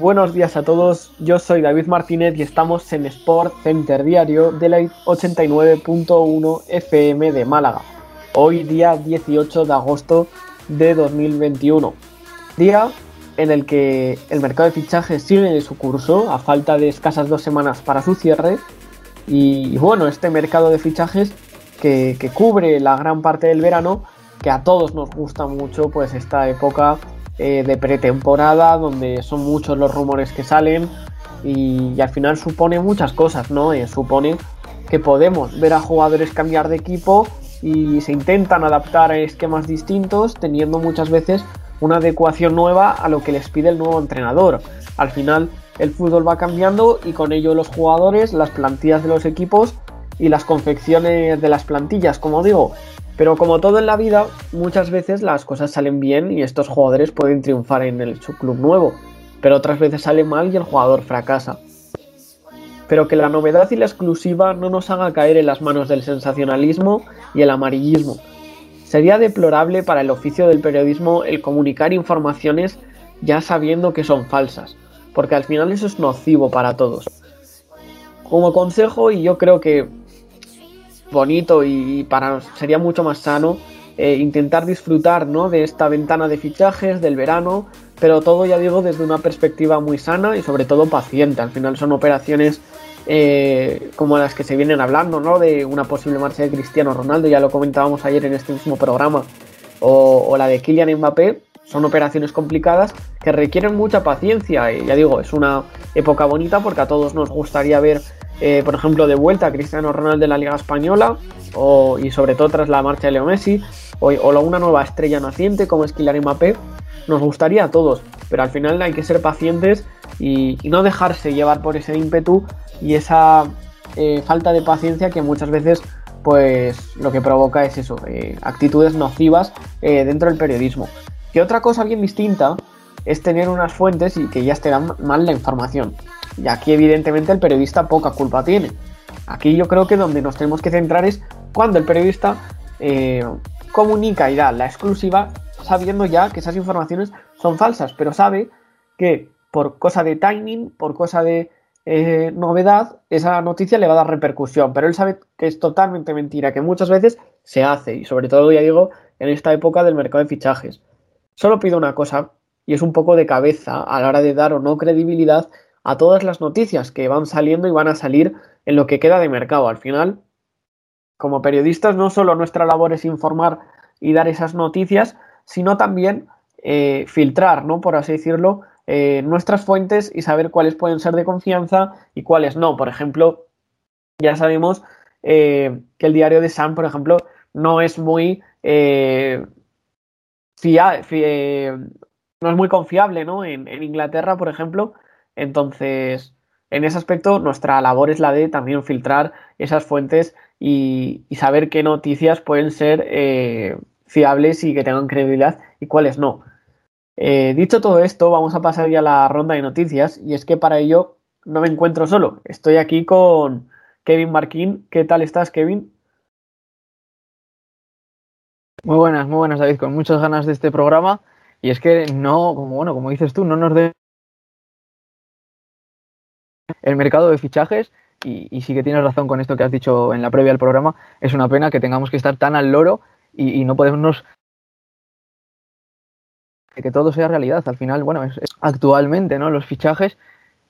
Buenos días a todos, yo soy David Martínez y estamos en Sport Center Diario de la 89.1 FM de Málaga. Hoy día 18 de agosto de 2021. Día en el que el mercado de fichajes sigue su curso a falta de escasas dos semanas para su cierre. Y, bueno, este mercado de fichajes que, que cubre la gran parte del verano, que a todos nos gusta mucho, pues esta época eh, de pretemporada, donde son muchos los rumores que salen y, al final supone muchas cosas, ¿no? Eh, supone que podemos ver a jugadores cambiar de equipo y se intentan adaptar a esquemas distintos, teniendo muchas veces una adecuación nueva a lo que les pide el nuevo entrenador. Al final el fútbol va cambiando y con ello los jugadores, las plantillas de los equipos y las confecciones de las plantillas, como digo. Pero como todo en la vida, muchas veces las cosas salen bien y estos jugadores pueden triunfar en el, su club nuevo, pero otras veces sale mal y el jugador fracasa. Pero que la novedad y la exclusiva no nos haga caer en las manos del sensacionalismo y el amarillismo. Sería deplorable para el oficio del periodismo el comunicar informaciones ya sabiendo que son falsas, porque al final eso es nocivo para todos. Como consejo, y yo creo que bonito y para sería mucho más sano eh, intentar disfrutar ¿no? de esta ventana de fichajes del verano, pero todo ya digo desde una perspectiva muy sana y sobre todo paciente. Al final son operaciones eh, como las que se vienen hablando, ¿no? De una posible marcha de Cristiano Ronaldo, ya lo comentábamos ayer en este mismo programa, o, o la de Kylian Mbappé. Son operaciones complicadas que requieren mucha paciencia y ya digo, es una época bonita porque a todos nos gustaría ver eh, por ejemplo, de vuelta a Cristiano Ronaldo en la Liga Española, y sobre todo tras la marcha de Leo Messi, o, o una nueva estrella naciente como es Kylian Mbappé, nos gustaría a todos, pero al final hay que ser pacientes y, no dejarse llevar por ese ímpetu y esa eh, falta de paciencia que muchas veces pues lo que provoca es eso, eh, actitudes nocivas dentro del periodismo. Que otra cosa bien distinta es tener unas fuentes y que ya te dan mal la información. Y aquí evidentemente el periodista poca culpa tiene. Aquí yo creo que donde nos tenemos que centrar es cuando el periodista eh, comunica y da la exclusiva sabiendo ya que esas informaciones son falsas, pero sabe que por cosa de timing, por cosa de eh, novedad, esa noticia le va a dar repercusión, pero él sabe que es totalmente mentira, que muchas veces se hace, y sobre todo, ya digo, en esta época del mercado de fichajes. Solo pido una cosa, y es un poco de cabeza a la hora de dar o no credibilidad a todas las noticias que van saliendo y van a salir en lo que queda de mercado. Al final, como periodistas, no solo nuestra labor es informar y dar esas noticias, sino también eh, filtrar, ¿no? Por así decirlo, eh, nuestras fuentes y saber cuáles pueden ser de confianza y cuáles no. Por ejemplo, ya sabemos eh, que el diario de Sun, por ejemplo, no es muy no es muy confiable, ¿no? En Inglaterra, por ejemplo, entonces, en ese aspecto, nuestra labor es la de también filtrar esas fuentes y, saber qué noticias pueden ser eh, fiables y que tengan credibilidad y cuáles no. Eh, dicho todo esto, vamos a pasar ya a la ronda de noticias y es que para ello no me encuentro solo. Estoy aquí con Kevin Marquín. ¿Qué tal estás, Kevin? Muy buenas, muy buenas, David, con muchas ganas de este programa. Y es que no, como bueno, como dices tú, no nos el mercado de fichajes y, sí que tienes razón con esto que has dicho en la previa del programa. Es una pena que tengamos que estar tan al loro y, no podemos que todo sea realidad. Al final, bueno, es, actualmente, ¿no? Los fichajes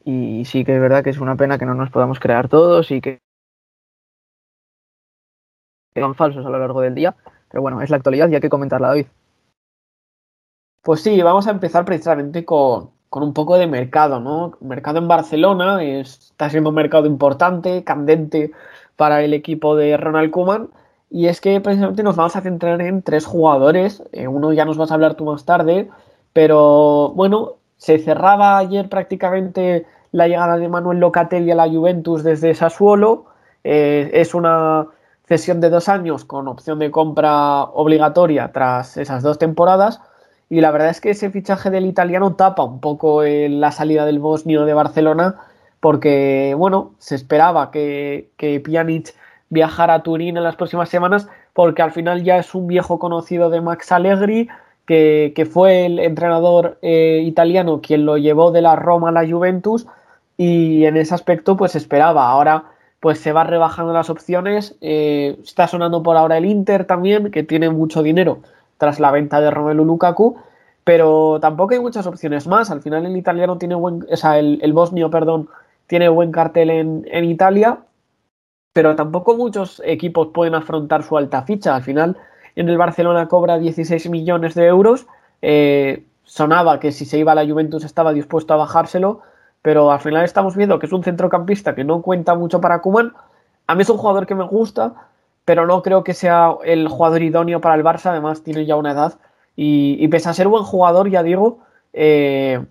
y sí que es verdad que es una pena que no nos podamos crear todos y que sean falsos a lo largo del día. Pero bueno, es la actualidad y hay que comentarla, David. Pues sí, vamos a empezar precisamente con, con un poco de mercado, ¿no? Mercado en Barcelona está siendo un mercado importante, candente para el equipo de Ronald Koeman. Y es que precisamente nos vamos a centrar en tres jugadores. Eh, uno ya nos vas a hablar tú más tarde. Pero bueno, se cerraba ayer prácticamente la llegada de Manuel Locatelli a la Juventus desde Sassuolo. Eh, es una cesión de dos años con opción de compra obligatoria tras esas dos temporadas y la verdad es que ese fichaje del italiano tapa un poco la salida del bosnio de Barcelona, porque, bueno, se esperaba que, que Pjanic viajara a Turín en las próximas semanas, porque al final ya es un viejo conocido de Max Allegri que, fue el entrenador eh, italiano quien lo llevó de la Roma a la Juventus y en ese aspecto pues esperaba. Ahora pues se va rebajando las opciones. Eh, está sonando por ahora el Inter también, que tiene mucho dinero tras la venta de Romelu Lukaku, pero tampoco hay muchas opciones más. Al final el italiano tiene buen, o sea, el, bosnio, perdón, tiene buen cartel en, en Italia, pero tampoco muchos equipos pueden afrontar su alta ficha. Al final en el Barcelona cobra 16 millones de euros. Eh, sonaba que si se iba a la Juventus estaba dispuesto a bajárselo, pero al final estamos viendo que es un centrocampista que no cuenta mucho para Kuman. A mí es un jugador que me gusta, pero no creo que sea el jugador idóneo para el Barça. Además, tiene ya una edad. Y, pese a ser buen jugador, ya digo, eh,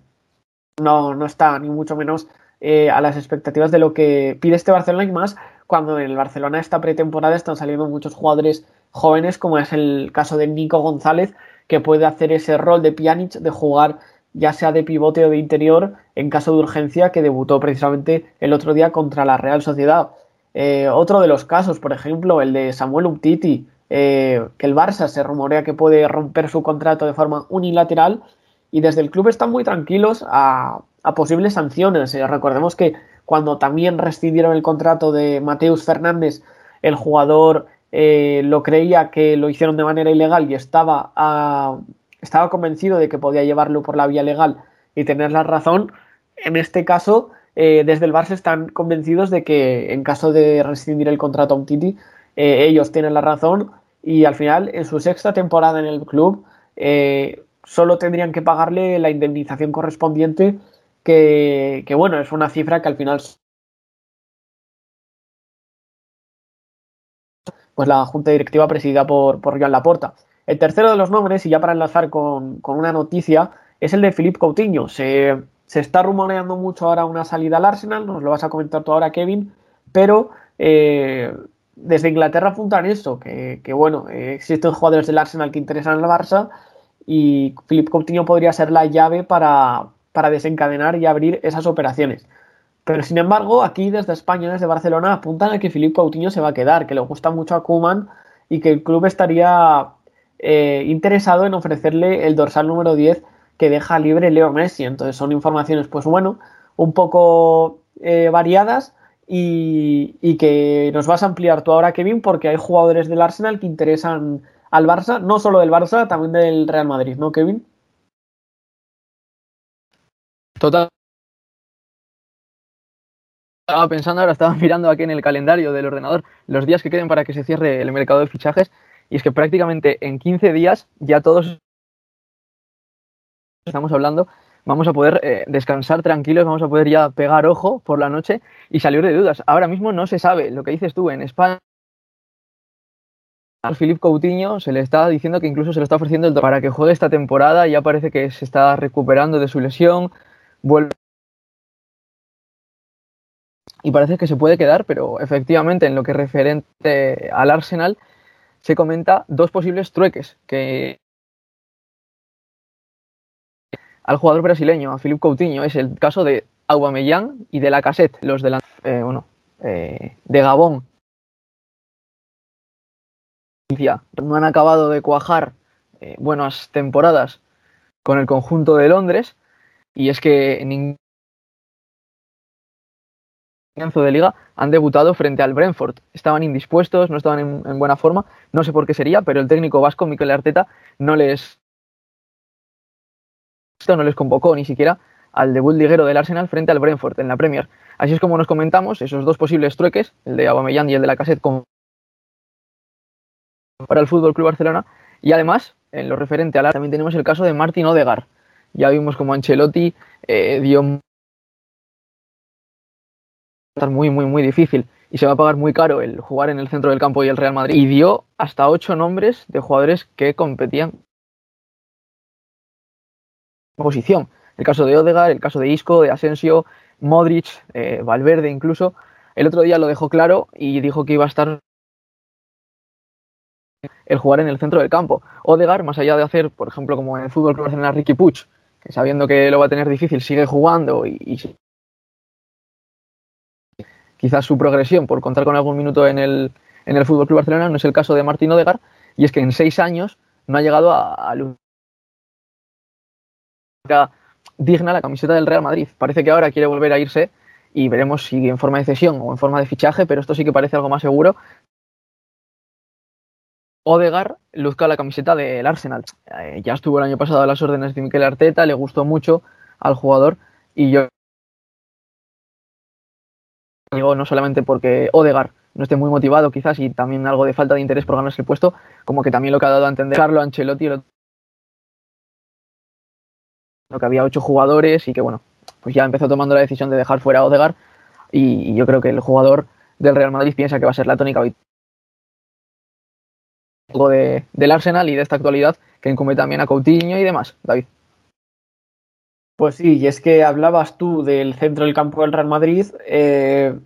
no, no está ni mucho menos eh, a las expectativas de lo que pide este Barcelona y más cuando en el Barcelona esta pretemporada están saliendo muchos jugadores jóvenes, como es el caso de Nico González, que puede hacer ese rol de Pjanic de jugar ya sea de pivote o de interior en caso de urgencia, que debutó precisamente el otro día contra la Real Sociedad. Eh, otro de los casos, por ejemplo, el de Samuel Umtiti, eh, que el Barça se rumorea que puede romper su contrato de forma unilateral y desde el club están muy tranquilos a, posibles sanciones. Eh, recordemos que cuando también rescindieron el contrato de Mateus Fernández, el jugador lo creía que lo hicieron de manera ilegal y estaba, ah, estaba convencido de que podía llevarlo por la vía legal y tener la razón. En este caso, eh, desde el Barça están convencidos de que en caso de rescindir el contrato a un Titi, eh, ellos tienen la razón y al final, en su sexta temporada en el club, solo tendrían que pagarle la indemnización correspondiente, que, bueno, es una cifra que al final pues la junta directiva presidida por, por Joan Laporta. El tercero de los nombres, y ya para enlazar con, una noticia, es el de Philippe Coutinho. Está rumoreando mucho ahora una salida al Arsenal, nos lo vas a comentar tú ahora, Kevin, pero eh, desde Inglaterra apuntan eso, que, bueno, eh, existen jugadores del Arsenal que interesan al Barça y Philippe Coutinho podría ser la llave para, para desencadenar y abrir esas operaciones. Pero sin embargo, aquí desde España, desde Barcelona, apuntan a que Filipe Coutinho se va a quedar, que le gusta mucho a Kuman y que el club estaría eh, interesado en ofrecerle el dorsal número 10 que deja libre Leo Messi. Entonces son informaciones, pues bueno, un poco eh, variadas y, que nos vas a ampliar tú ahora, Kevin, porque hay jugadores del Arsenal que interesan al Barça, no solo del Barça, también del Real Madrid, ¿no, Kevin? Total, estaba pensando ahora, estaba mirando aquí en el calendario del ordenador los días que queden para que se cierre el mercado de fichajes y es que prácticamente en 15 días ya todos estamos hablando, vamos a poder eh, descansar tranquilos, vamos a poder ya pegar ojo por la noche y salir de dudas. Ahora mismo no se sabe lo que dices tú en España. Al Philippe Coutinho se le está diciendo que incluso se le está ofreciendo el para que juegue esta temporada, ya parece que se está recuperando de su lesión, vuelve y parece que se puede quedar, pero efectivamente en lo que referente al Arsenal se comenta dos posibles trueques que al jugador brasileño, a Filipe Coutinho, es el caso de Aubameyang y de la Cassette, los de la, eh, bueno, eh, de Gabón. No han acabado de cuajar eh, buenas temporadas con el conjunto de Londres y es que ningún de liga han debutado frente al Brentford. Estaban indispuestos, no estaban en, buena forma. No sé por qué sería, pero el técnico vasco, Mikel Arteta, no les, no les convocó ni siquiera al debut liguero del Arsenal frente al Brentford en la Premier. Así es como nos comentamos esos dos posibles trueques, el de Aubameyang y el de la Cassette, para el Fútbol Club Barcelona. Y además, en lo referente al también tenemos el caso de Martin Odegar. Ya vimos como Ancelotti eh, dio muy, muy, muy difícil y se va a pagar muy caro el jugar en el centro del campo y el Real Madrid. Y dio hasta ocho nombres de jugadores que competían posición. El caso de Odegaard, el caso de Isco, de Asensio, Modric, eh, Valverde incluso. El otro día lo dejó claro y dijo que iba a estar el jugar en el centro del campo. Odegaard, más allá de hacer, por ejemplo, como en el fútbol que a Ricky Puch, que sabiendo que lo va a tener difícil, sigue jugando y, quizás su progresión por contar con algún minuto en el, en el Fútbol Club Barcelona no es el caso de Martín Odegar, y es que en seis años no ha llegado a, digna la camiseta del Real Madrid. Parece que ahora quiere volver a irse y veremos si en forma de cesión o en forma de fichaje, pero esto sí que parece algo más seguro. Odegar luzca la camiseta del Arsenal. Eh, ya estuvo el año pasado a las órdenes de Mikel Arteta, le gustó mucho al jugador y yo digo no solamente porque Odegar no esté muy motivado quizás y también algo de falta de interés por ganarse el puesto, como que también lo que ha dado a entender Carlo Ancelotti que había ocho jugadores y que bueno, pues ya empezó tomando la decisión de dejar fuera a Odegar y, yo creo que el jugador del Real Madrid piensa que va a ser la tónica hoy de, del Arsenal y de esta actualidad que incumbe también a Coutinho y demás, David. Pues sí, y es que hablabas tú del centro del campo del Real Madrid. Eh,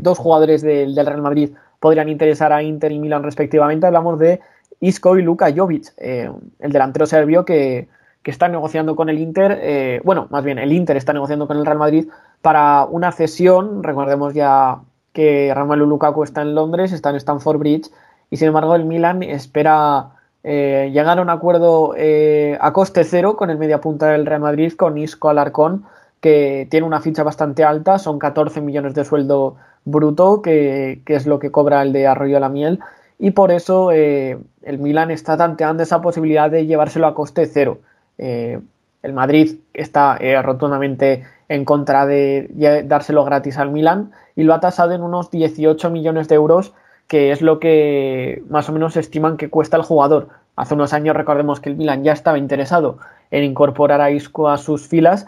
dos jugadores del, Real Madrid podrían interesar a Inter y Milan respectivamente. Hablamos de Isco y Luka Jovic, eh, el delantero serbio que, está negociando con el Inter, eh, bueno, más bien el Inter está negociando con el Real Madrid para una cesión, recordemos ya que Romelu Lukaku está en Londres, está en Stamford Bridge, y sin embargo el Milan espera eh, llegar a un acuerdo a coste cero con el mediapunta del Real Madrid, con Isco Alarcón, que tiene una ficha bastante alta, son 14 millones de sueldo bruto, que, que es lo que cobra el de Arroyo la Miel, y por eso eh, el Milan está tanteando esa posibilidad de llevárselo a coste cero. Eh, el Madrid está eh, rotundamente en contra de dárselo gratis al Milan y lo ha tasado en unos 18 millones de euros, que es lo que más o menos estiman que cuesta el jugador. Hace unos años recordemos que el Milan ya estaba interesado en incorporar a Isco a sus filas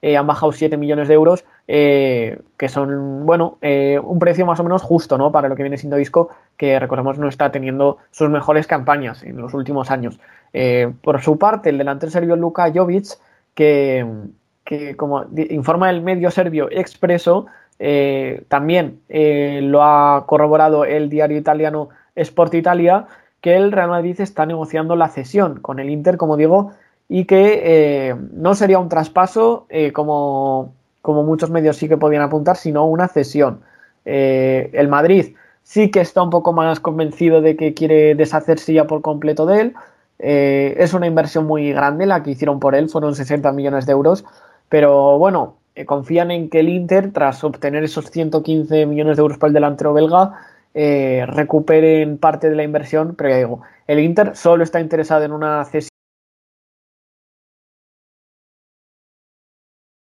Eh, han bajado 7 millones de euros, eh, que son, bueno, eh, un precio más o menos justo, ¿no? Para lo que viene siendo Disco, que recordemos no está teniendo sus mejores campañas en los últimos años. por su parte, el delantero serbio Luka Jovic, que, que como informa el medio serbio Expreso, también lo ha corroborado el diario italiano Sport Italia, que el Real Madrid está negociando la cesión con el Inter, como digo, y que eh, no sería un traspaso eh, como, como, muchos medios sí que podían apuntar, sino una cesión. Eh, el Madrid sí que está un poco más convencido de que quiere deshacerse ya por completo de él. es una inversión muy grande la que hicieron por él, fueron 60 millones de euros, pero bueno, confían en que el Inter, tras obtener esos 115 millones de euros por el delantero belga, recuperen parte de la inversión, pero ya digo, el Inter solo está interesado en una cesión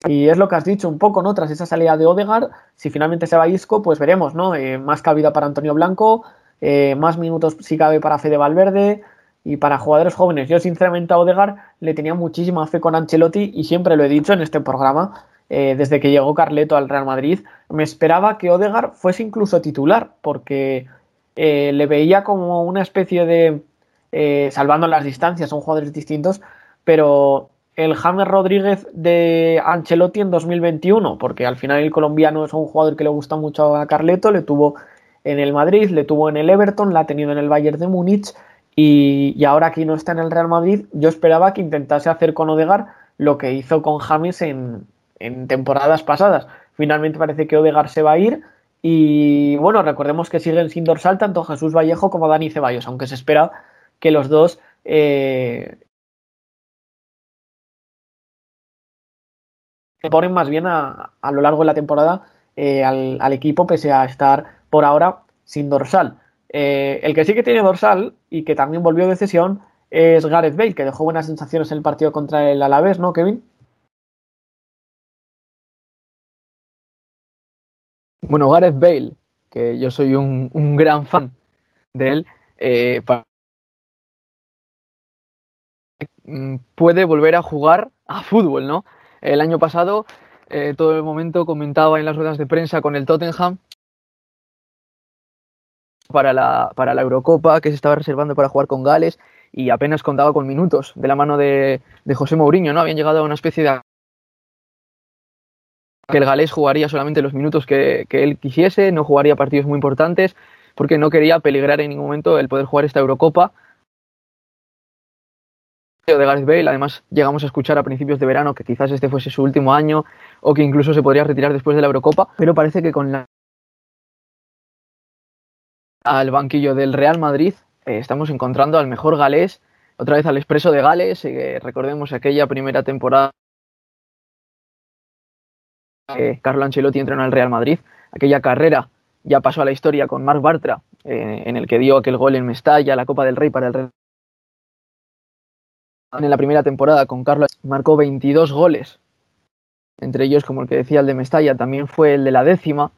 Y es lo que has dicho un poco, ¿no? Tras esa salida de Odegar, si finalmente se va Isco, pues veremos, ¿no? Eh, más cabida para Antonio Blanco, eh, más minutos si cabe para Fede Valverde y para jugadores jóvenes. Yo sinceramente a Odegar le tenía muchísima fe con Ancelotti y siempre lo he dicho en este programa, eh, desde que llegó Carleto al Real Madrid, me esperaba que Odegar fuese incluso titular, porque le veía como una especie de, salvando las distancias, son jugadores distintos, pero el James Rodríguez de Ancelotti en 2021, porque al final el colombiano es un jugador que le gusta mucho a Carleto, le tuvo en el Madrid, le tuvo en el Everton, la ha tenido en el Bayern de Múnich y, ahora aquí no está en el Real Madrid, yo esperaba que intentase hacer con Odegar lo que hizo con James en, temporadas pasadas. Finalmente parece que Odegar se va a ir y bueno, recordemos que siguen sin dorsal tanto Jesús Vallejo como Dani Ceballos, aunque se espera que los dos eh, ponen más bien a, lo largo de la temporada eh, al, equipo, pese a estar por ahora sin dorsal. Eh, el que sí que tiene dorsal y que también volvió de cesión es Gareth Bale, que dejó buenas sensaciones en el partido contra el Alavés, ¿no, Kevin? Bueno, Gareth Bale, que yo soy un, gran fan de él, eh, puede volver a jugar a fútbol, ¿no? El año pasado, eh, todo el momento comentaba en las ruedas de prensa con el Tottenham para la, para la Eurocopa que se estaba reservando para jugar con Gales y apenas contaba con minutos de la mano de, José Mourinho, ¿no? Habían llegado a una especie de que el galés jugaría solamente los minutos que, que, él quisiese, no jugaría partidos muy importantes, porque no quería peligrar en ningún momento el poder jugar esta Eurocopa de Gareth Bale. Además, llegamos a escuchar a principios de verano que quizás este fuese su último año o que incluso se podría retirar después de la Eurocopa, pero parece que con la al banquillo del Real Madrid, eh, estamos encontrando al mejor galés, otra vez al expreso de Gales, eh, recordemos aquella primera temporada que Carlo Ancelotti entró en el Real Madrid, aquella carrera ya pasó a la historia con Marc Bartra, eh, en el que dio aquel gol en Mestalla, la Copa del Rey para el Real en la primera temporada con Carlos marcó 22 goles, entre ellos, como el que decía, el de Mestalla, también fue el de la décima,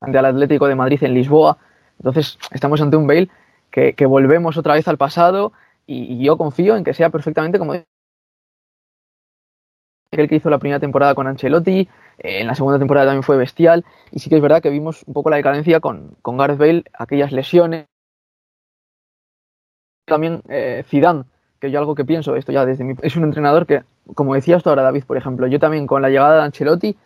ante el Atlético de Madrid en Lisboa. Entonces, estamos ante un Bale que, volvemos otra vez al pasado y, yo confío en que sea perfectamente como aquel que hizo la primera temporada con Ancelotti, eh, en la segunda temporada también fue bestial, y sí que es verdad que vimos un poco la decadencia con, con Gareth Bale, aquellas lesiones. También eh, Zidane, que yo algo que pienso, esto ya desde mi... Es un entrenador que, como decías tú ahora, David, por ejemplo, yo también con la llegada de Ancelotti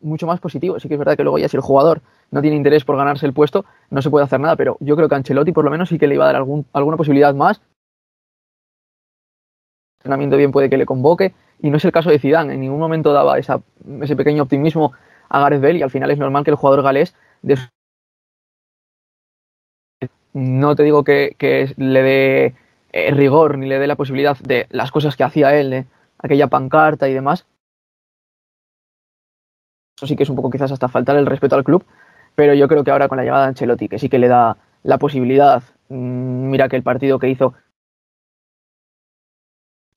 mucho más positivo. Sí que es verdad que luego ya si el jugador no tiene interés por ganarse el puesto, no se puede hacer nada, pero yo creo que Ancelotti por lo menos sí que le iba a dar algún, alguna posibilidad más. El entrenamiento bien puede que le convoque y no es el caso de Zidane. En ningún momento daba ese pequeño optimismo a Gareth Bale y al final es normal que el jugador galés no te digo que, le dé eh, rigor ni le dé la posibilidad de las cosas que hacía él, de aquella pancarta y demás, eso sí que es un poco quizás hasta faltar el respeto al club, pero yo creo que ahora con la llegada de Ancelotti, que sí que le da la posibilidad, mm, mira que el partido que hizo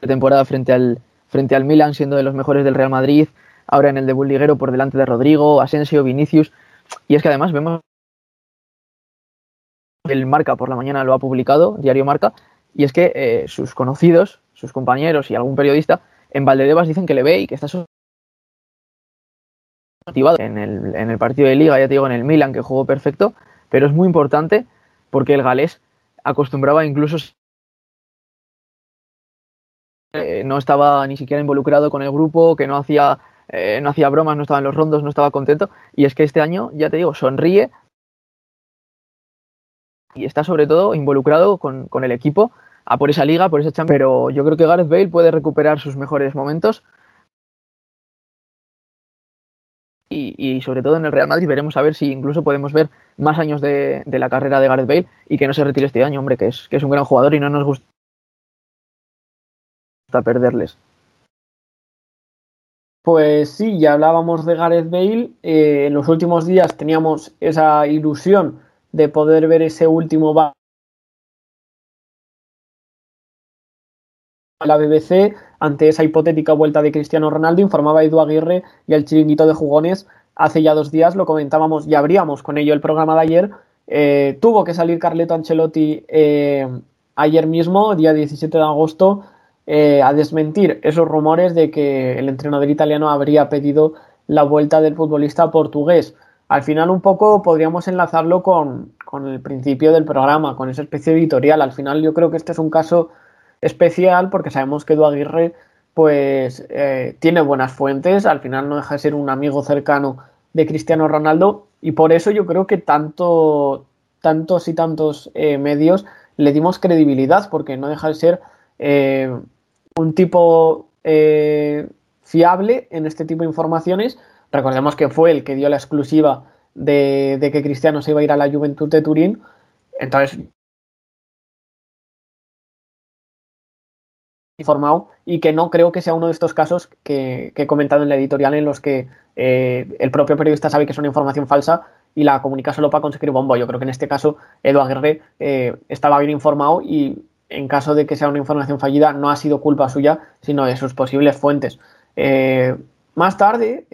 de temporada frente al, frente al Milan, siendo de los mejores del Real Madrid, ahora en el de Liguero por delante de Rodrigo, Asensio, Vinicius, y es que además vemos el Marca por la mañana lo ha publicado, Diario Marca, y es que eh, sus conocidos, sus compañeros y algún periodista en Valdebebas dicen que le ve y que está el, en el partido de liga, ya te digo, en el Milan, que jugó perfecto, pero es muy importante porque el galés acostumbraba incluso eh, no estaba ni siquiera involucrado con el grupo, que no hacía, eh, no hacía bromas, no estaba en los rondos, no estaba contento. Y es que este año, ya te digo, sonríe y está sobre todo involucrado con, con el equipo a por esa liga, por esa Champions. Pero yo creo que Gareth Bale puede recuperar sus mejores momentos y, sobre todo en el Real Madrid veremos a ver si incluso podemos ver más años de, la carrera de Gareth Bale y que no se retire este año, hombre, que es, que es un gran jugador y no nos gusta perderles. Pues sí, ya hablábamos de Gareth Bale. Eh, en los últimos días teníamos esa ilusión de poder ver ese último a la BBC ante esa hipotética vuelta de Cristiano Ronaldo, informaba Edu Aguirre y el chiringuito de jugones hace ya dos días, lo comentábamos y abríamos con ello el programa de ayer. Eh, tuvo que salir Carleto Ancelotti eh, ayer mismo, día 17 de agosto, eh, a desmentir esos rumores de que el entrenador italiano habría pedido la vuelta del futbolista portugués. Al final un poco podríamos enlazarlo con, con el principio del programa, con esa especie editorial. Al final yo creo que este es un caso especial porque sabemos que Edu Aguirre pues eh, tiene buenas fuentes, al final no deja de ser un amigo cercano de Cristiano Ronaldo y por eso yo creo que tanto, tantos y tantos eh, medios le dimos credibilidad porque no deja de ser eh, un tipo fiable en este tipo de informaciones. Recordemos que fue el que dio la exclusiva de, que Cristiano se iba a ir a la Juventud de Turín. Entonces, informado y que no creo que sea uno de estos casos que, he comentado en la editorial en los que eh, el propio periodista sabe que es una información falsa y la comunica solo para conseguir bombo. Yo creo que en este caso Edu Aguirre eh, estaba bien informado y en caso de que sea una información fallida no ha sido culpa suya, sino de sus posibles fuentes. Eh, más tarde,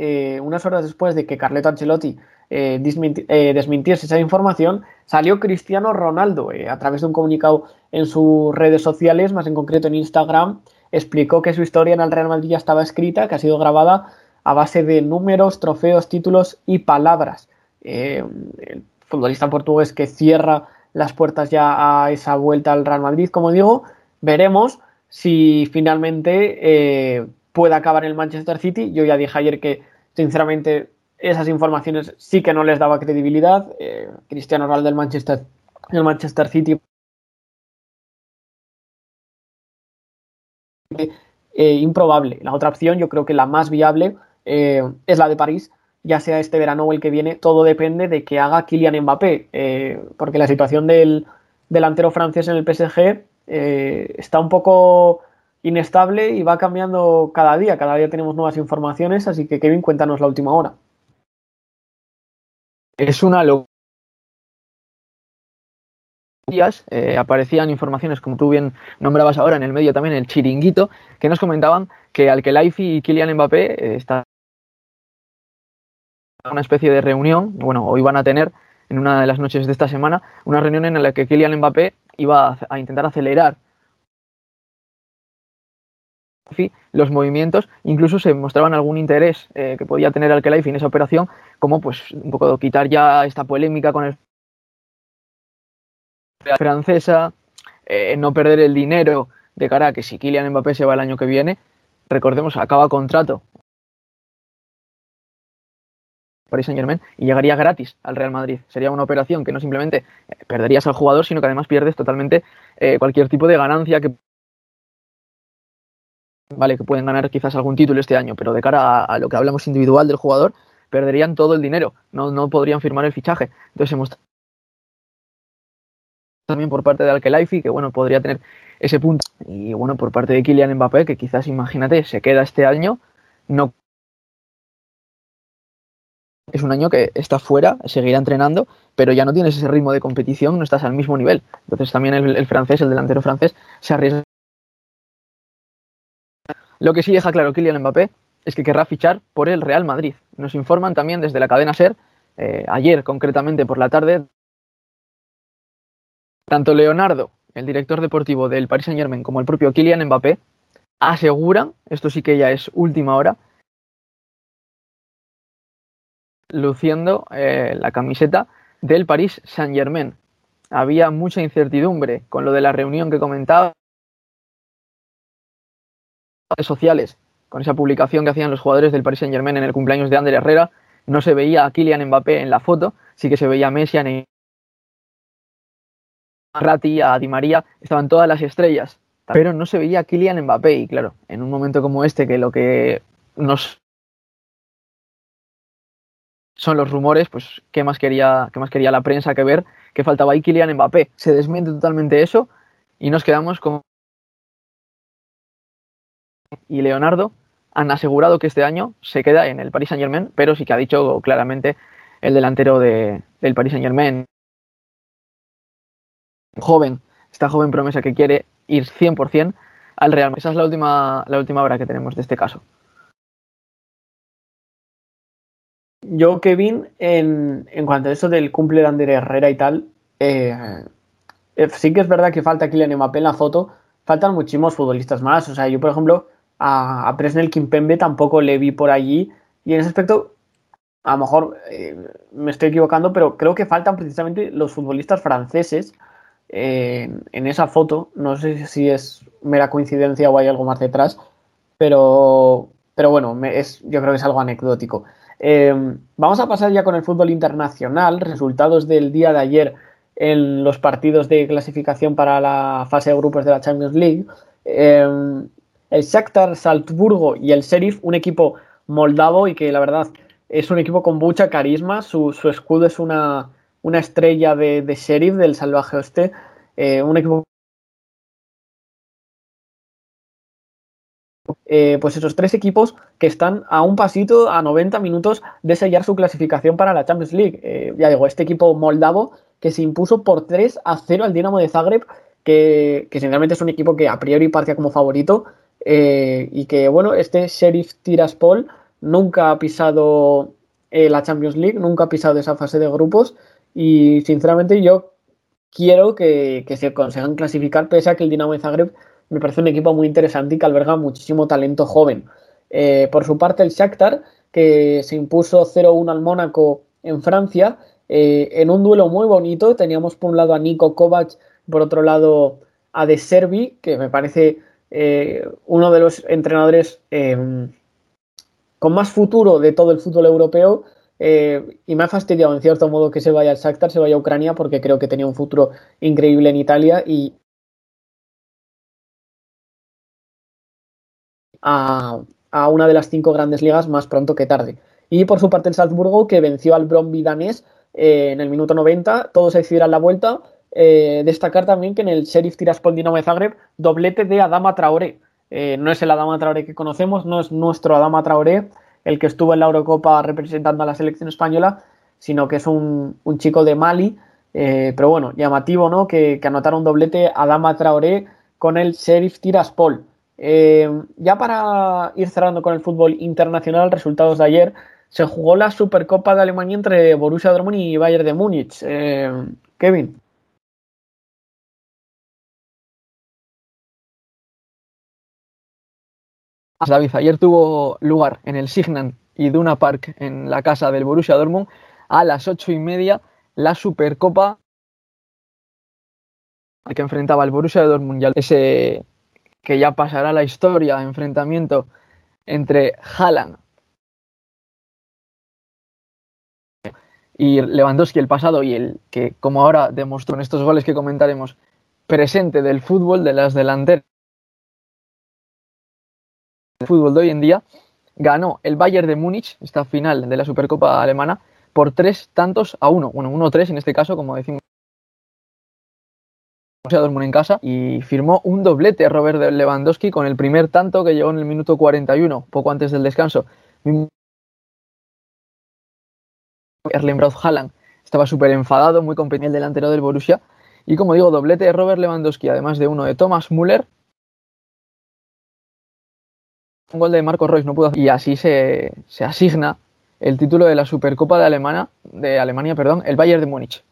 unas horas después de que Carleto Ancelotti eh, eh, desmintiese esa información, salió Cristiano Ronaldo eh, a través de un comunicado en sus redes sociales, más en concreto en Instagram, explicó que su historia en el Real Madrid ya estaba escrita, que ha sido grabada a base de números, trofeos, títulos y palabras. el futbolista portugués que cierra las puertas ya a esa vuelta al Real Madrid, como digo, veremos si finalmente puede acabar en el Manchester City. Yo ya dije ayer que sinceramente esas informaciones sí que no les daba credibilidad. Eh, Cristiano Ronaldo del Manchester, el Manchester City. Eh, improbable. La otra opción, yo creo que la más viable, eh, es la de París, ya sea este verano o el que viene, todo depende de que haga Kylian Mbappé, porque la situación del delantero francés en el PSG está un poco inestable y va cambiando cada día, cada día tenemos nuevas informaciones, así que Kevin, cuéntanos la última hora. Es una locura. Eh, aparecían informaciones, como tú bien nombrabas ahora en el medio también, el chiringuito, que nos comentaban que Alkelaifi y Kylian Mbappé están una especie de reunión, bueno, hoy van a tener en una de las noches de esta semana, una reunión en la que Kylian Mbappé iba a, intentar acelerar los movimientos, incluso se mostraban algún interés eh, que podía tener al en esa operación, como pues un poco quitar ya esta polémica con el francesa, eh, no perder el dinero de cara a que si Kylian Mbappé se va el año que viene, recordemos, acaba contrato Paris Saint Germain y llegaría gratis al Real Madrid. Sería una operación que no simplemente eh, perderías al jugador, sino que además pierdes totalmente cualquier tipo de ganancia que vale que pueden ganar quizás algún título este año, pero de cara a, lo que hablamos individual del jugador, perderían todo el dinero, no, no podrían firmar el fichaje. Entonces hemos también por parte de Alkelaifi, que bueno, podría tener ese punto. Y bueno, por parte de Kylian Mbappé, que quizás, imagínate, se queda este año, no es un año que está fuera, seguirá entrenando, pero ya no tienes ese ritmo de competición, no estás al mismo nivel. Entonces también el, francés, el delantero francés, se arriesga. Lo que sí deja claro Kylian Mbappé es que querrá fichar por el Real Madrid. Nos informan también desde la cadena SER, eh, ayer concretamente por la tarde, tanto Leonardo, el director deportivo del Paris Saint Germain, como el propio Kylian Mbappé aseguran, esto sí que ya es última hora, luciendo eh, la camiseta del Paris Saint Germain. Había mucha incertidumbre con lo de la reunión que comentaba sociales, con esa publicación que hacían los jugadores del Paris Saint Germain en el cumpleaños de Ander Herrera, no se veía a Kylian Mbappé en la foto, sí que se veía a Messi, a Neymar, a Rati, a Di María, estaban todas las estrellas, pero no se veía a Kylian Mbappé y claro, en un momento como este que lo que nos son los rumores, pues qué más quería, qué más quería la prensa que ver que faltaba ahí Kylian Mbappé. Se desmiente totalmente eso y nos quedamos con y Leonardo han asegurado que este año se queda en el Paris Saint Germain, pero sí que ha dicho claramente el delantero de, del Paris Saint Germain, joven, esta joven promesa que quiere ir 100% al Real. Esa es la última, la última hora que tenemos de este caso. Yo, Kevin, en, en cuanto a eso del cumple de Ander Herrera y tal, eh, eh, sí que es verdad que falta Kylian Mbappé en la foto, faltan muchísimos futbolistas más. O sea, yo, por ejemplo, a, a Presnel Kimpembe tampoco le vi por allí. Y en ese aspecto, a lo mejor eh, me estoy equivocando, pero creo que faltan precisamente los futbolistas franceses en esa foto. No sé si es mera coincidencia o hay algo más detrás, pero, pero bueno, es, yo creo que es algo anecdótico. Eh, vamos a pasar ya con el fútbol internacional, resultados del día de ayer en los partidos de clasificación para la fase de grupos de la Champions League. Eh, el Shakhtar Salzburgo y el Sheriff, un equipo moldavo y que la verdad es un equipo con mucha carisma. Su, escudo es una, una estrella de, de, Sheriff del Salvaje Oeste. Eh, un equipo Eh, pues esos tres equipos que están a un pasito, a 90 minutos de sellar su clasificación para la Champions League. Eh, ya digo, este equipo moldavo que se impuso por 3 a 0 al Dinamo de Zagreb, que, que sinceramente es un equipo que a priori partía como favorito eh, y que, bueno, este Sheriff Tiraspol nunca ha pisado la Champions League, nunca ha pisado esa fase de grupos y sinceramente yo quiero que, que se consigan clasificar pese a que el Dinamo de Zagreb me parece un equipo muy interesante y que alberga muchísimo talento joven. Eh, por su parte, el Shakhtar, que se impuso 0-1 al Mónaco en Francia, eh, en un duelo muy bonito. Teníamos por un lado a Nico Kovac, por otro lado a De Servi, que me parece eh, uno de los entrenadores em, con más futuro de todo el fútbol europeo. y me ha fastidiado en cierto modo que se vaya al Shakhtar, se vaya a Ucrania, porque creo que tenía un futuro increíble en Italia y, a, una de las cinco grandes ligas más pronto que tarde. Y por su parte el Salzburgo, que venció al Bromby danés eh, en el minuto 90, todos se la vuelta. Eh, destacar también que en el Sheriff Tiraspol Dinamo de Zagreb, doblete de Adama Traoré. Eh, no es el Adama Traoré que conocemos, no es nuestro Adama Traoré, el que estuvo en la Eurocopa representando a la selección española, sino que es un, chico de Mali. pero bueno, llamativo, ¿no? Que, que anotaron doblete Adama Traoré con el Sheriff Tiraspol. ya para ir cerrando con el fútbol internacional, resultados de ayer, se jugó la Supercopa de Alemania entre Borussia Dortmund y Bayern de Múnich. Eh, Kevin. David, ayer tuvo lugar en el Signan y Duna Park, en la casa del Borussia Dortmund, a las ocho y media, la Supercopa que enfrentaba el Borussia Dortmund. Ese que ya pasará la historia, enfrentamiento entre Haaland y Lewandowski el pasado y el que, como ahora demostró en estos goles que comentaremos, presente del fútbol, de las delanteras del fútbol de hoy en día, ganó el Bayern de Múnich, esta final de la Supercopa alemana, por tres tantos a uno. Bueno, uno tres en este caso, como decimos. En casa y firmó un doblete Robert Lewandowski con el primer tanto que llegó en el minuto 41, poco antes del descanso. Erling Braut estaba súper enfadado, muy competente el delantero del Borussia. Y como digo, doblete de Robert Lewandowski, además de uno de Thomas Müller. Un gol de Marco Reus no pudo Y así se, asigna el título de la Supercopa de Alemania, de Alemania, perdón, el Bayern de Múnich.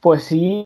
Pues sí,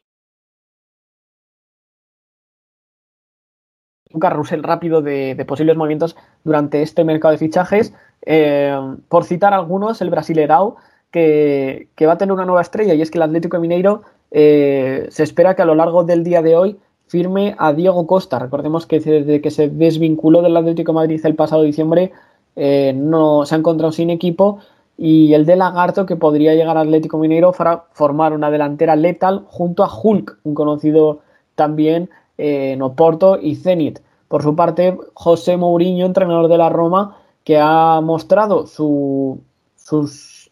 un carrusel rápido de, posibles movimientos durante este mercado de fichajes. Eh, por citar algunos, el Brasilerao, que, que, va a tener una nueva estrella, y es que el Atlético Mineiro eh, se espera que a lo largo del día de hoy firme a Diego Costa. Recordemos que desde que se desvinculó del Atlético Madrid el pasado diciembre, eh, no se ha encontrado sin equipo. Y el de Lagarto, que podría llegar al Atlético Mineiro para formar una delantera letal junto a Hulk, un conocido también en Oporto y Zenit. Por su parte, José Mourinho, entrenador de la Roma, que ha mostrado su,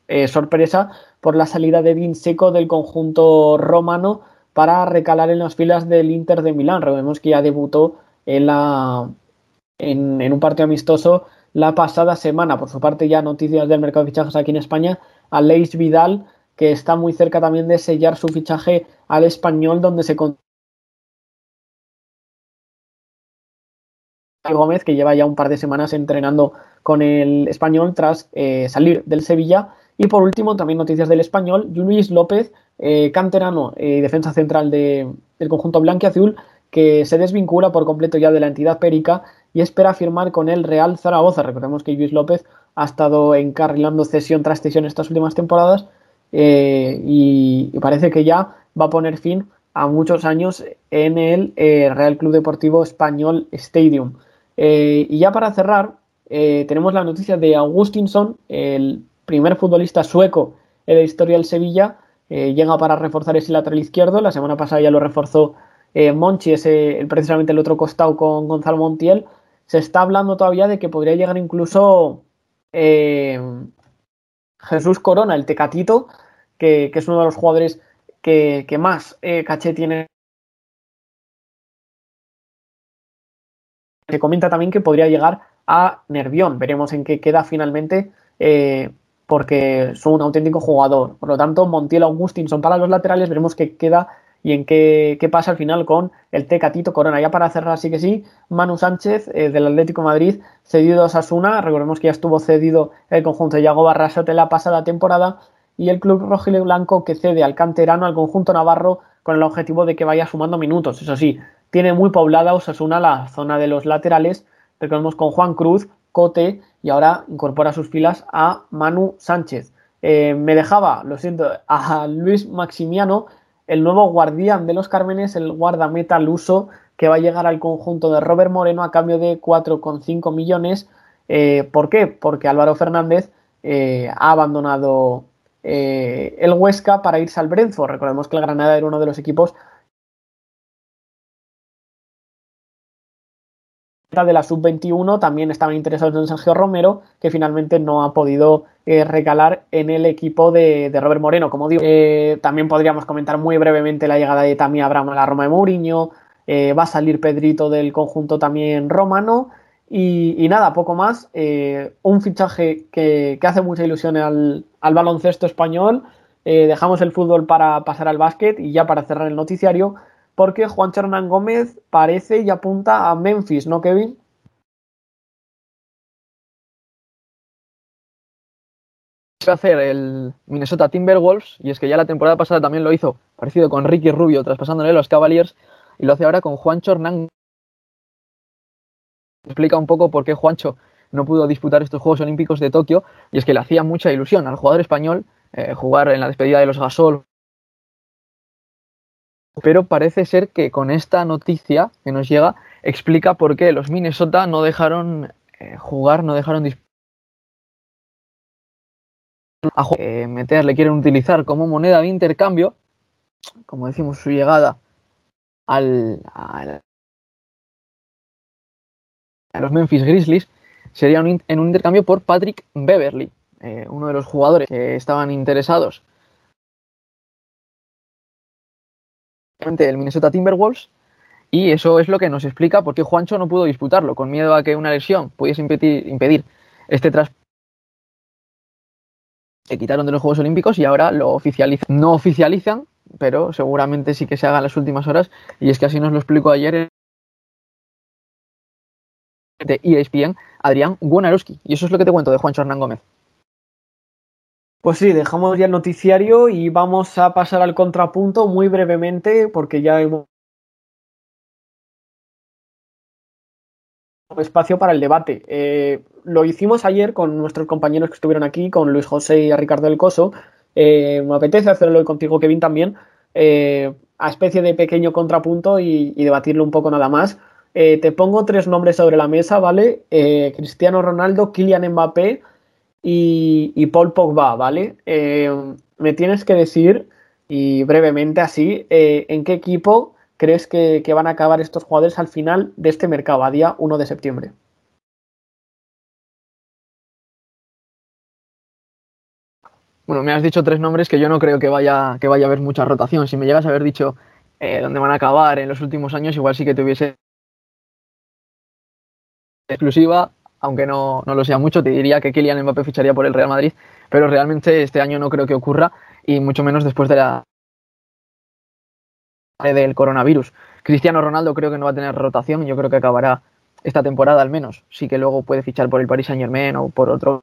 eh, sorpresa por la salida de Vinseco del conjunto romano para recalar en las filas del Inter de Milán. Recordemos que ya debutó en, en, un partido amistoso la pasada semana. Por su parte, ya noticias del mercado de fichajes aquí en España. Aleix Vidal, que está muy cerca también de sellar su fichaje al español, donde se Gómez, que lleva ya un par de semanas entrenando con el español tras eh, salir del Sevilla. Y por último, también noticias del español, Luis López, eh, canterano y defensa central del conjunto blanquiazul, que se desvincula por completo ya de la entidad Perica y espera firmar con el Real Zaragoza. Recordemos que Luis López ha estado encarrilando cesión tras cesión estas últimas temporadas eh, y, parece que ya va a poner fin a muchos años en el Real Club Deportivo Español Stadium. Eh, y ya para cerrar, eh, tenemos la noticia de Augustinsson, el primer futbolista sueco en la historia del Sevilla, eh, llega para reforzar ese lateral izquierdo. La semana pasada ya lo reforzó Monchi, ese, precisamente el otro costado con Gonzalo Montiel. Se está hablando todavía de que podría llegar incluso Jesús Corona, el Tecatito, que, es uno de los jugadores que, más caché tiene Se comenta también que podría llegar a Nervión. Veremos en qué queda finalmente, eh, porque son un auténtico jugador. Por lo tanto, Montiel Augustinson para los laterales, veremos qué queda y en qué, pasa al final con el Tecatito Corona. Ya para cerrar, sí que sí, Manu Sánchez eh, del Atlético Madrid, cedido a Sasuna. Recordemos que ya estuvo cedido el conjunto de Yago Barrasote la pasada temporada. Y el club y blanco que cede al canterano, al conjunto navarro, con el objetivo de que vaya sumando minutos. Eso sí, tiene muy poblada Osasuna la zona de los laterales. Recordemos con Juan Cruz, Cote y ahora incorpora sus filas a Manu Sánchez. Eh, me dejaba, lo siento, a Luis Maximiano, el nuevo guardián de los Cármenes, el guardameta luso que va a llegar al conjunto de Robert Moreno a cambio de 4,5 millones. Eh, ¿Por qué? Porque Álvaro Fernández eh, ha abandonado el Huesca para irse al Brentford. Recordemos que el Granada era uno de los equipos de la sub-21 también estaban interesados en Sergio Romero, que finalmente no ha podido eh, recalar en el equipo de, Robert Moreno. Como digo, eh, también podríamos comentar muy brevemente la llegada de Tammy Abraham a la Roma de Mourinho. Eh, va a salir Pedrito del conjunto también romano. Y, nada, poco más. un fichaje que, hace mucha ilusión al, al baloncesto español. dejamos el fútbol para pasar al básquet y ya para cerrar el noticiario porque Juan Hernán Gómez parece y apunta a Memphis, ¿no, Kevin? a hacer el Minnesota Timberwolves y es que ya la temporada pasada también lo hizo parecido con Ricky Rubio traspasándole los Cavaliers y lo hace ahora con Juancho Hernán explica un poco por qué Juancho no pudo disputar estos Juegos Olímpicos de Tokio y es que le hacía mucha ilusión al jugador español eh, jugar en la despedida de los Gasol pero parece ser que con esta noticia que nos llega explica por qué los Minnesota no dejaron eh, jugar, no dejaron a eh, meter, le quieren utilizar como moneda de intercambio, como decimos, su llegada al, a los Memphis Grizzlies sería en un intercambio por Patrick Beverly, eh, uno de los jugadores que estaban interesados el Minnesota Timberwolves y eso es lo que nos explica por qué Juancho no pudo disputarlo, con miedo a que una lesión pudiese impedir, impedir este tras se quitaron de los Juegos Olímpicos y ahora lo oficializan. No oficializan, pero seguramente sí que se haga en las últimas horas y es que así nos lo explicó ayer de ESPN Adrián Wonarowski y eso es lo que te cuento de Juancho Hernán Gómez. Pues sí, dejamos ya el noticiario y vamos a pasar al contrapunto muy brevemente porque ya hemos espacio para el debate. Eh, lo hicimos ayer con nuestros compañeros que estuvieron aquí, con Luis José y a Ricardo del Coso. Eh, me apetece hacerlo contigo, Kevin, también, eh, a especie de pequeño contrapunto y, y, debatirlo un poco nada más. te pongo tres nombres sobre la mesa, ¿vale? Cristiano Ronaldo, Kylian Mbappé y, Paul Pogba, ¿vale? Eh, me tienes que decir, y brevemente así, eh, ¿en qué equipo crees que, van a acabar estos jugadores al final de este mercado, a día 1 de septiembre? Bueno, me has dicho tres nombres que yo no creo que vaya, que vaya a haber mucha rotación. Si me llegas a haber dicho eh, dónde van a acabar en los últimos años, igual sí que tuviese exclusiva aunque no, lo sea mucho, te diría que Kylian Mbappé ficharía por el Real Madrid, pero realmente este año no creo que ocurra y mucho menos después de la del coronavirus. Cristiano Ronaldo creo que no va a tener rotación, yo creo que acabará esta temporada al menos, sí que luego puede fichar por el Paris Saint Germain o por otro.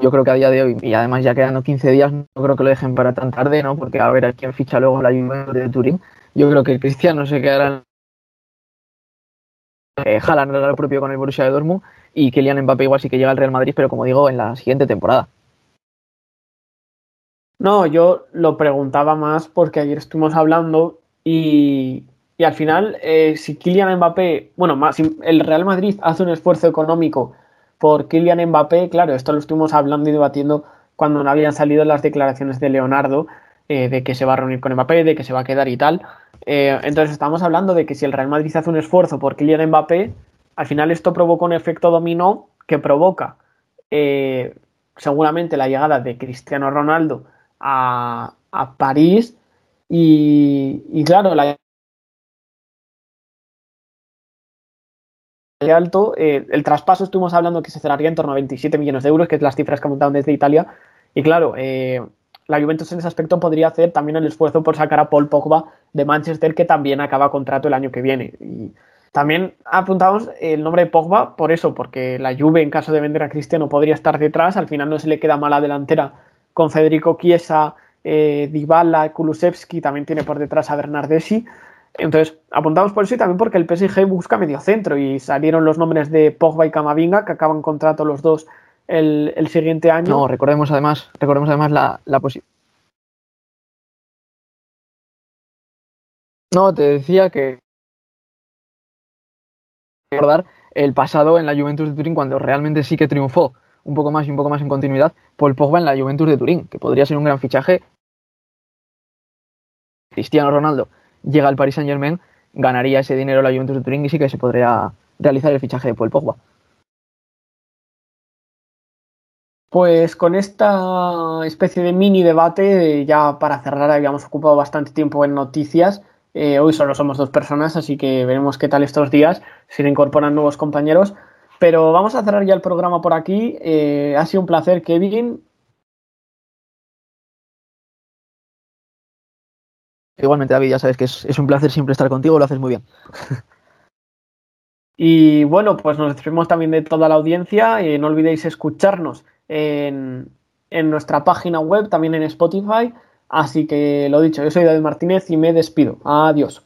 Yo creo que a día de hoy, y además ya quedando 15 días, no creo que lo dejen para tan tarde, ¿no? Porque a ver a quién ficha luego la Juventus de Turín. Yo creo que Cristiano se quedará eh, Haaland era el propio con el Borussia de Dortmund y Kylian Mbappé igual sí que llega al Real Madrid, pero como digo, en la siguiente temporada. No, yo lo preguntaba más porque ayer estuvimos hablando y, al final, eh, si Kylian Mbappé, bueno, más, si el Real Madrid hace un esfuerzo económico por Kylian Mbappé, claro, esto lo estuvimos hablando y debatiendo cuando no habían salido las declaraciones de Leonardo eh, de que se va a reunir con Mbappé, de que se va a quedar y tal. Eh, entonces estamos hablando de que si el Real Madrid hace un esfuerzo por Kylian Mbappé, al final esto provoca un efecto dominó que provoca eh, seguramente la llegada de Cristiano Ronaldo a, París y, claro, la alto, el traspaso estuvimos hablando que se cerraría en torno a 27 millones de euros, que es las cifras que apuntaban desde Italia. Y claro, la Juventus en ese aspecto podría hacer también el esfuerzo por sacar a Paul Pogba de Manchester, que también acaba contrato el año que viene. Y también apuntamos el nombre de Pogba por eso, porque la Juve, en caso de vender a Cristiano, podría estar detrás. Al final no se le queda mala delantera con Federico Chiesa, eh, Dybala, Kulusevski, también tiene por detrás a Bernardeschi. Entonces, apuntamos por eso y también porque el PSG busca medio centro y salieron los nombres de Pogba y Camavinga, que acaban contrato los dos el, siguiente año. No, recordemos además, recordemos además la, la. No, te decía que recordar el pasado en la Juventus de Turín cuando realmente sí que triunfó un poco más y un poco más en continuidad Paul Pogba en la Juventus de Turín, que podría ser un gran fichaje. Cristiano Ronaldo llega al Paris Saint Germain ganaría ese dinero la Juventus de Turín y sí que se podría realizar el fichaje de Paul Pogba. Pues con esta especie de mini debate, ya para cerrar, habíamos ocupado bastante tiempo en noticias. Eh, hoy solo somos dos personas, así que veremos qué tal estos días, si se incorporan nuevos compañeros. Pero vamos a cerrar ya el programa por aquí. Eh, ha sido un placer, Kevin. Igualmente, David, ya sabes que es, un placer siempre estar contigo, lo haces muy bien. y bueno, pues nos despedimos también de toda la audiencia. y no olvidéis escucharnos en, nuestra página web, también en Spotify. Así que lo dicho, yo soy David Martínez y me despido. Adiós.